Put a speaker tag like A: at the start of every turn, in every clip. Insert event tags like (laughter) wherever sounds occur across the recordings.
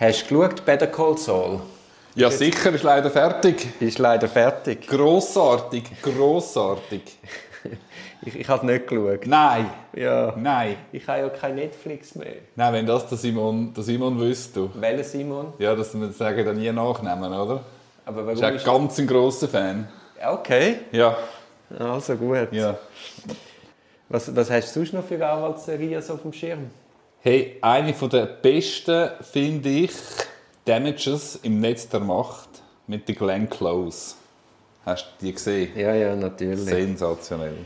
A: Hast du geschaut, Better Call Saul?
B: Ja, sicher, ist leider fertig.
A: Ist leider fertig.
B: Grossartig, grossartig. (laughs)
A: Ich, ich habe es nicht geschaut.
B: Nein,
A: Ja.
B: nein.
A: Ich habe ja kein Netflix mehr.
B: Nein, wenn das der Simon, der Simon wüsste.
A: Welcher Simon?
B: Ja, das wir sagen dann nie nachnehmen, oder?
A: Aber warum
B: Ist ja
A: ist
B: ganz ein grosser Fan.
A: Okay,
B: Ja,
A: also gut.
B: ja.
A: Was, was hast du sonst noch für Anwaltsserien so auf dem Schirm?
B: Hey, eine von der besten finde ich Damages im Netz der Macht mit der Glenn Close. Hast du die gesehen?
A: Ja, ja, natürlich.
B: Sensationell.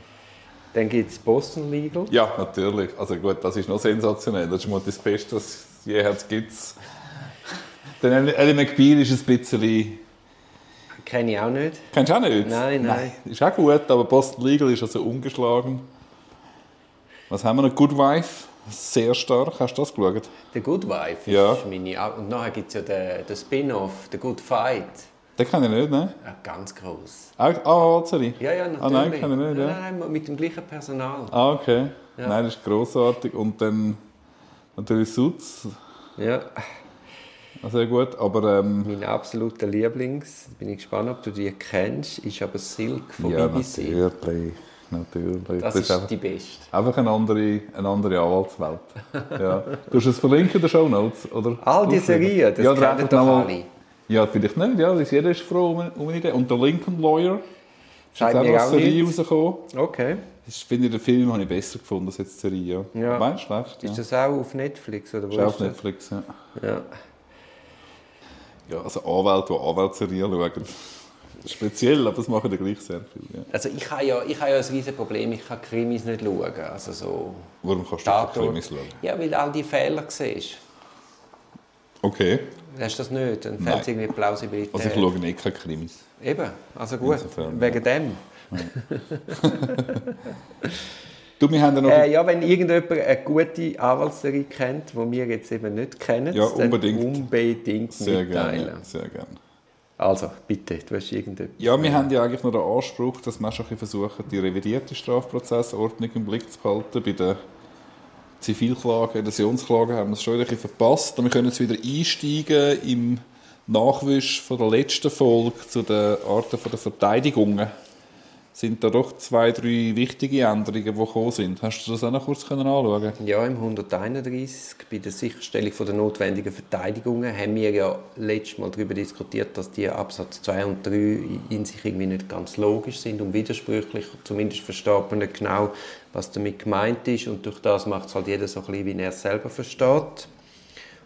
A: Dann gibt es Boston Legal.
B: Ja, natürlich. Also gut, das ist noch sensationell. Das ist mal das Beste, was es je gibt. Dann Ellie McBeal ist ein bisschen...
A: Kenne ich auch nicht.
B: Kennst du auch nicht?
A: Nein, nein.
B: Ist auch gut, aber Boston Legal ist also ungeschlagen. Was haben wir noch? Good Wife. Sehr stark. Hast du das geschaut?
A: The Good Wife
B: Ja.
A: ist meine... Und nachher gibt es ja den, den Spin-off, The Good Fight.
B: Den kann ich nicht, ne?
A: Ja, ganz groß.
B: Ah, ah sorry.
A: Ja, ja, natürlich.
B: Ah, nein, kann ich nicht, ja.
A: Nein, nein, mit dem gleichen Personal.
B: Ah, okay.
A: Ja.
B: Nein, das ist grossartig. Und dann natürlich Suits.
A: Ja,
B: Ah, Sehr gut. Aber ähm,
A: mein absoluter Lieblings, bin ich gespannt, ob du die kennst, ist aber Silk von
B: ja,
A: BBC.
B: natürlich. Natürlich.
A: Das ist
B: einfach,
A: die beste.
B: einfach eine andere, eine andere Anwaltswelt. ja. Du hast es verlinken in den Show Notes, oder?
A: All die? Serien, das
B: ja,
A: kennen doch
B: nochmal-
A: alle.
B: Ja, vielleicht nicht. Ja, jeder ist froh um, um eine Idee. Und der Lincoln Lawyer ist jetzt auch eine Serie rausgekommen.
A: Okay.
B: Das finde ich, den Film habe ich besser gefunden als jetzt die Serie. Ja.
A: Ja.
B: Meinst du schlecht? Ja.
A: Ist das auch auf Netflix? Oder wo
B: ist auch auf
A: das?
B: Netflix, ja.
A: Ja.
B: Ja, also Anwälte, die Anwaltsserien schauen. Speziell, aber das machen ja gleich sehr viel. Ja.
A: Also ich habe ja, ich habe ja ein riesiges Problem, ich kann Krimis nicht schauen. Also so
B: Warum kannst du keine. Krimis schauen?
A: Ja, weil du all die Fehler siehst.
B: Okay,
A: Hast du das nicht? Dann
B: Nein.
A: fehlt irgendwie Plausibilität.
B: also ich schaue nicht keine Krimis.
A: Eben, also gut,
B: Insofern,
A: wegen dem. (laughs)
B: Du, wir haben ja noch...
A: Äh, ja, wenn irgendjemand eine gute Anwaltsserie kennt, die wir jetzt eben nicht kennen,
B: Ja,
A: dann
B: unbedingt.
A: unbedingt
B: sehr
A: mitteilen.
B: gerne, sehr gerne.
A: Also, bitte, du hast irgendetwas.
B: Ja, wir haben ja eigentlich noch den Anspruch, dass wir schon versuchen, die revidierte Strafprozessordnung im Blick zu behalten. Bei den Zivilklagen, Adhäsionsklagen haben wir es schon ein bisschen verpasst. Und wir können jetzt wieder einsteigen im Nachwisch von der letzten Folge zu den Arten der Verteidigungen. Sind da doch zwei, drei wichtige Änderungen, die gekommen sind. Hast du das auch noch kurz anschauen
A: Ja, im 131 bei der Sicherstellung der notwendigen Verteidigungen haben wir ja letztes Mal darüber diskutiert, dass die Absatz 2 und 3 in sich irgendwie nicht ganz logisch sind und widersprüchlich. Zumindest versteht man nicht genau, was damit gemeint ist und durch das macht es halt jeder so ein bisschen, wie er es selber versteht.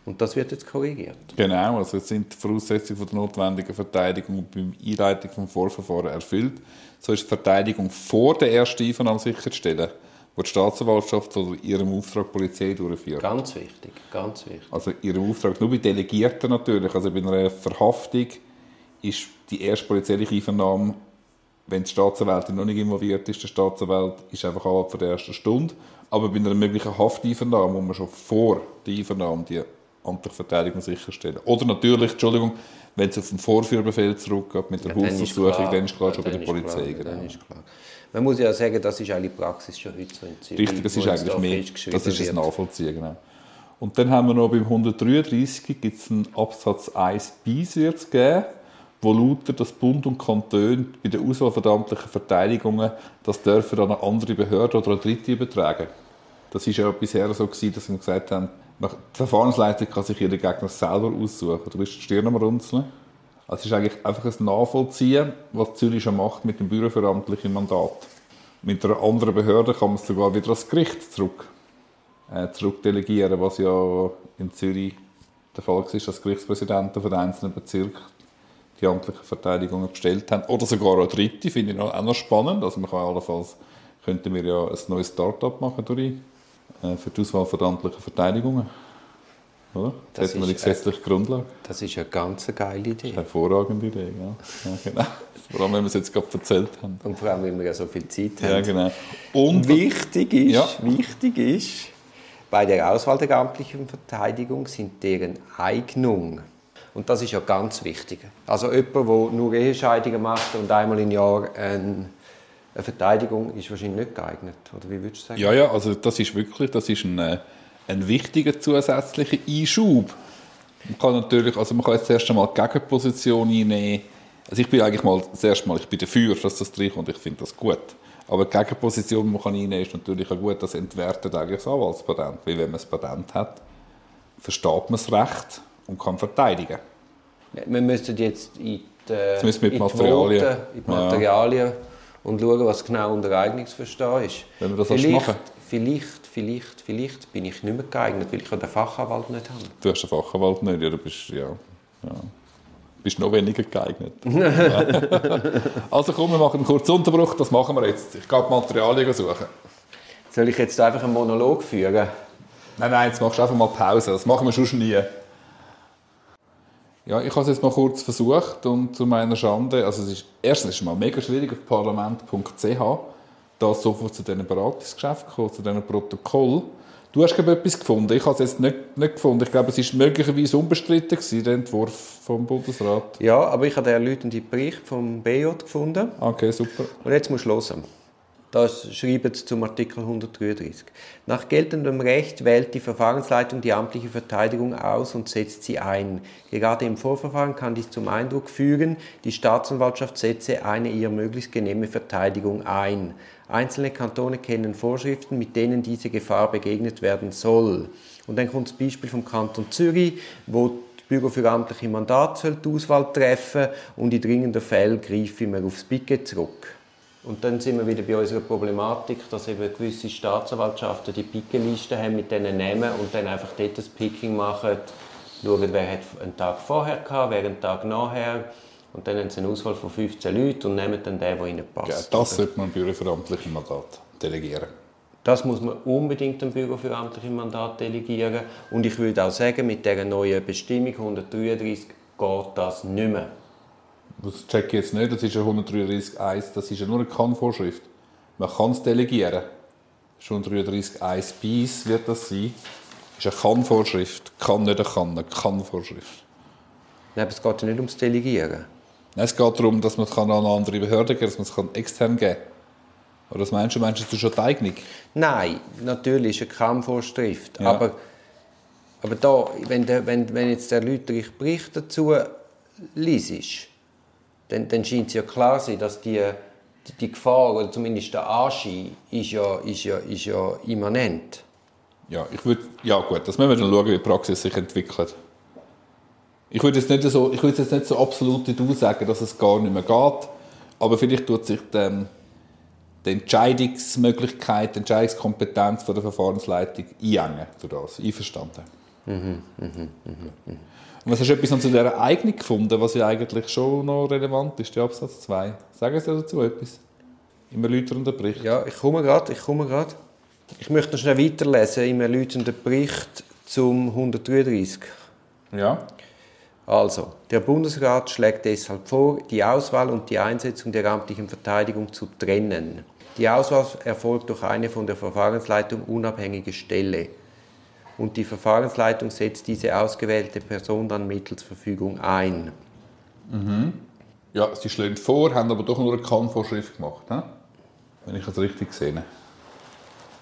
A: Und das wird jetzt korrigiert.
B: Genau, also jetzt sind die Voraussetzungen von der notwendigen Verteidigung beim Einleitung des Vorverfahren erfüllt. So ist die Verteidigung vor der ersten Einvernahme sicherzustellen, wo die Staatsanwaltschaft oder ihrem Auftrag die Polizei durchführt.
A: Ganz wichtig, ganz wichtig.
B: Also ihrem Auftrag, nur bei Delegierten natürlich, also bei einer Verhaftung ist die erste polizeiliche Einvernahme, wenn die Staatsanwältin noch nicht involviert ist, der Staatsanwalt ist einfach ab von der ersten Stunde. Aber bei einer möglichen Hafteinvernahme muss man schon vor der Einvernahme die amtliche Verteidigung sicherstellen. Oder natürlich, Entschuldigung, wenn es auf den Vorführbefehl zurückgeht mit der
A: ist
B: Hausdurchsuchung, dann ist klar schon bei der Polizei.
A: klar,
B: Genau.
A: klar. Man muss ja sagen, das ist eigentlich Praxis schon heute so in Zürich.
B: Richtig, das ist eigentlich
A: da
B: mehr, das ist es
A: wird.
B: nachvollziehen, genau. Und dann haben wir noch beim 133 gibt es einen Absatz 1 bis wird es geben, wo lautet, dass Bund und Kantone bei der Auswahl von amtlichen Verteidigungen das dürfen dann eine andere Behörde oder eine Dritte übertragen. Das ist ja bisher so gewesen, dass wir gesagt haben, die Verfahrensleitung kann sich jeder Gegner selber aussuchen. Du bist die Stirn am Runzeln. Also es ist eigentlich einfach ein Nachvollziehen, was Zürich schon macht mit dem amtliche Mandat. Mit einer anderen Behörde kann man es sogar wieder ans Gericht zurück, äh, zurückdelegieren, was ja in Zürich der Fall war, dass Gerichtspräsidenten von den einzelnen Bezirken die amtlichen Verteidigungen bestellt haben. Oder sogar auch Dritte, finde ich auch noch spannend. Also man kann allenfalls, könnten wir ja ein neues Start-up machen, Dori, äh, für die Auswahl von amtlichen Verteidigungen. Oder? Da
A: Das
B: hätten wir die
A: ist, äh,
B: gesetzliche Grundlage.
A: Das ist eine ganz geile Idee.
B: Hervorragende Idee, ja. ja genau. (laughs) Vor allem, wenn wir es jetzt gerade erzählt haben.
A: Und vor allem, weil wir ja so viel Zeit
B: Ja,
A: haben.
B: genau. Und
A: Wichtig ist,
B: Ja.
A: wichtig ist, bei der Auswahl der amtlichen Verteidigung sind deren Eignung. Und das ist ja ganz wichtig. Also jemand, der nur Ehescheidungen macht und einmal im Jahr ein- eine Verteidigung, ist wahrscheinlich nicht geeignet. Oder wie würdest du sagen?
B: Ja, ja, also das ist wirklich das ist ein, äh, ein wichtiger zusätzlicher Einschub Man kann natürlich, also man kann jetzt zuerst einmal die Gegenposition einnehmen. Also ich bin eigentlich mal, das erste Mal, ich bin dafür, dass das reinkommt, ich finde das gut. Aber die Gegenposition, die man kann einnehmen kann, ist natürlich auch gut, das entwertet eigentlich das Anwaltspatent. Weil wenn man ein Patent hat, versteht man das Recht und kann verteidigen.
A: Ja, wir müssen jetzt in die,
B: Jetzt müssen wir in die Materialien.
A: Voten, in die Materialien und schauen, was genau unter Eignungsverstehen ist.
B: Wenn wir das
A: vielleicht,
B: machen.
A: vielleicht, vielleicht, vielleicht bin ich nicht mehr geeignet, weil ich den Fachanwalt nicht habe.
B: Du hast einen Fachanwalt nicht, ja, du bist, ja, ja. bist noch weniger geeignet. (laughs) Also komm, wir machen einen kurzen Unterbruch, das machen wir jetzt. Ich gehe Materialien suchen.
A: Soll ich jetzt einfach einen Monolog führen?
B: Nein, nein, jetzt machst du einfach mal Pause, das machen wir schon nie. Ja, ich habe es jetzt mal kurz versucht und zu meiner Schande, also es ist, erstens ist mal mega schwierig auf parlament.ch, da sofort zu diesen Beratungsgeschäften kommen, zu diesen Protokoll. Du hast glaube ich, etwas gefunden, ich habe es jetzt nicht, nicht gefunden. Ich glaube, es ist möglicherweise unbestritten gewesen, der Entwurf vom Bundesrat.
A: Ja, aber ich habe den erläuternden Bericht vom BJ gefunden.
B: Okay, super.
A: Und jetzt musst du hören. Das schreibt zum Artikel 133. Nach geltendem Recht wählt die Verfahrensleitung die amtliche Verteidigung aus und setzt sie ein. Gerade im Vorverfahren kann dies zum Eindruck führen, die Staatsanwaltschaft setze eine ihr möglichst genehme Verteidigung ein. Einzelne Kantone kennen Vorschriften, mit denen diese Gefahr begegnet werden soll. Und dann kommt das Beispiel vom Kanton Zürich, wo das Büro für amtliche Mandate soll die Auswahl treffen und in dringenden Fällen greifen wir aufs Picket zurück. Und dann sind wir wieder bei unserer Problematik, dass eben gewisse Staatsanwaltschaften die Pickeliste haben mit diesen Namen und dann einfach dort das Picking machen, schauen, wer hat einen Tag vorher gehabt, wer einen Tag nachher. Und dann haben sie eine Auswahl von 15 Leuten und nehmen dann den, der ihnen
B: Ja,
A: passt.
B: das sollte man im Büro für amtliche Mandat delegieren.
A: Das muss man unbedingt dem Büro für amtliche Mandate delegieren. Und ich würde auch sagen, mit dieser neuen Bestimmung 133 geht das nicht mehr.
B: Das check ich jetzt nicht, das ist ja 133.1, das ist ja nur eine Kann-Vorschrift. Man kann es delegieren. Schon 133.1 bis wird das sein. Das ist eine Kann-Vorschrift. Kann nicht eine Kann, eine Kann-Vorschrift.
A: Nein, aber es geht ja nicht ums Delegieren.
B: Nein, Es geht darum, dass man es an eine andere Behörde geben kann, dass man es kann extern geben kann. Oder was meinst du? Meinst du, schon die Eignung?
A: Nein, natürlich ist eine Kammvorschrift.
B: Ja.
A: Aber, aber da, wenn, der, wenn, wenn jetzt der erläuterliche Bericht dazu liest, dann, dann scheint es ja klar sein, dass die, die, Gefahr, oder zumindest der Anschein, ist ja, ist ja, ist ja immanent.
B: Ja, ich würde, ja gut, das müssen wir dann schauen, wie die Praxis sich entwickelt. Ich würde jetzt so, ich jetzt nicht so absolut du sagen, dass es gar nicht mehr geht, aber vielleicht tut sich die, die Entscheidungsmöglichkeit, die Entscheidungskompetenz von der Verfahrensleitung einengen. Einverstanden. Und was hast du etwas noch zu dieser Eignung gefunden, was ja eigentlich schon noch relevant ist, der Absatz 2? Sagen Sie dazu etwas? Im erläuternden Bericht.
A: Ja, ich komme gerade, ich komme gerade. Ich möchte noch schnell weiterlesen im erläuternden Bericht zum 133.
B: Ja.
A: Also, der Bundesrat schlägt deshalb vor, die Auswahl und die Einsetzung der amtlichen Verteidigung zu trennen. Die Auswahl erfolgt durch eine von der Verfahrensleitung unabhängige Stelle. Und die Verfahrensleitung setzt diese ausgewählte Person dann mittels Verfügung ein.
B: Ja, sie schlagen vor, haben aber doch nur eine Kann-Vorschrift gemacht. He? Wenn ich das richtig sehe.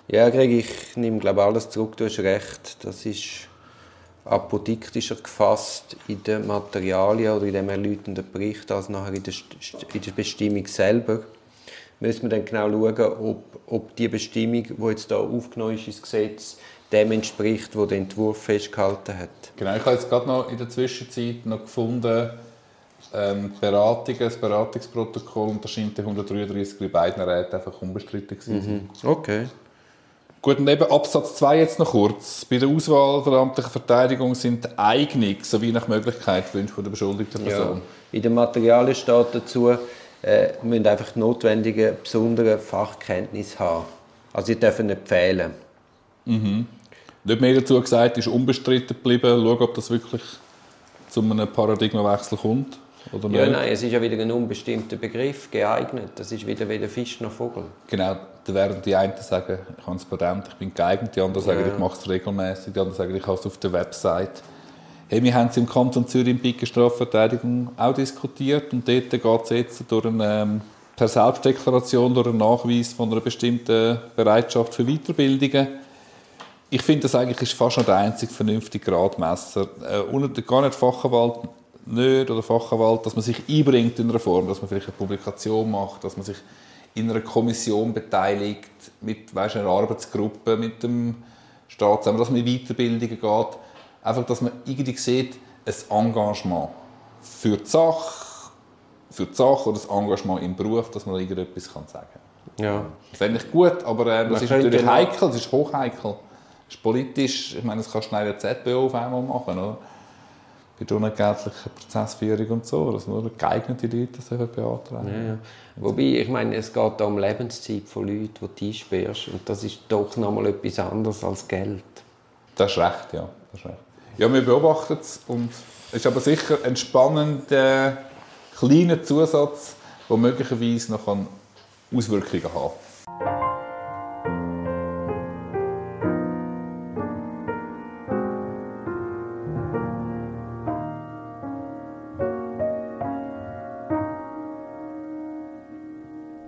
A: Ja, Greg, ich nehme glaube alles zurück, du hast recht. Das ist apodiktischer gefasst in den Materialien oder in dem erläuternden Bericht als nachher in der, in der Bestimmung selber. Müssen wir dann genau schauen, ob, ob die Bestimmung, die jetzt hier aufgenommen ist ins Gesetz, dem entspricht, wo der Entwurf festgehalten hat.
B: Genau, ich habe jetzt gerade noch in der Zwischenzeit noch gefunden, ähm, die Beratung, das Beratungsprotokoll, und da scheint der 133 bei beiden Räten einfach unbestritten zu sein.
A: Okay.
B: Gut, und eben Absatz 2 jetzt noch kurz. Bei der Auswahl der amtlichen Verteidigung sind die Eignung sowie nach Möglichkeit Wünsche von der beschuldigten
A: Ja.
B: Person.
A: In den Materialien steht dazu, äh, müssen einfach die notwendigen besonderen Fachkenntnisse haben. Also sie dürfen nicht fehlen.
B: Nicht mehr dazu gesagt, ist unbestritten geblieben. Schauen, ob das wirklich zu einem Paradigmenwechsel kommt. Oder
A: Ja,
B: nicht.
A: nein, es ist ja wieder ein unbestimmter Begriff, geeignet. Das ist wieder weder Fisch noch Vogel.
B: Genau, da werden die einen sagen, ich habe das Patent, ich bin geeignet, die anderen sagen,
A: Ja.
B: ich mache es regelmäßig, die anderen sagen, ich habe es auf der Website. Hey, wir haben es im Kanton Zürich in Piken Strafverteidigung auch diskutiert und dort geht es jetzt durch eine, ähm, per Selbstdeklaration, durch einen Nachweis von einer bestimmten Bereitschaft für Weiterbildungen. Ich finde, das eigentlich ist fast noch der einzige vernünftige Gradmesser. Äh, gar nicht Fachanwalt nicht oder Fachanwalt, dass man sich einbringt in einer Form, dass man vielleicht eine Publikation macht, dass man sich in einer Kommission beteiligt, mit weißt, einer Arbeitsgruppe, mit dem Staat zusammen, dass man in Weiterbildungen geht. Einfach, dass man irgendwie sieht, ein Engagement für die Sache, für die Sache oder ein Engagement im Beruf, dass man irgendetwas sagen kann.
A: Ja.
B: Das fände ich gut, aber äh, das ist natürlich heikel, das ist hochheikel. Ist politisch, ich meine, das kannst du eine ZBO auf einmal machen, oder? bei der unentgeltlichen Prozessführung und so, dass nur geeignete Leute das beantragen.
A: Ja, ja. Wobei, ich meine, es geht um Lebenszeit von Leuten, die du einsperrst und das ist doch noch mal etwas anderes als Geld.
B: Das ist recht, ja. Das ist recht. Ja, wir beobachten es und es ist aber sicher ein spannender kleiner Zusatz, der möglicherweise noch Auswirkungen haben kann.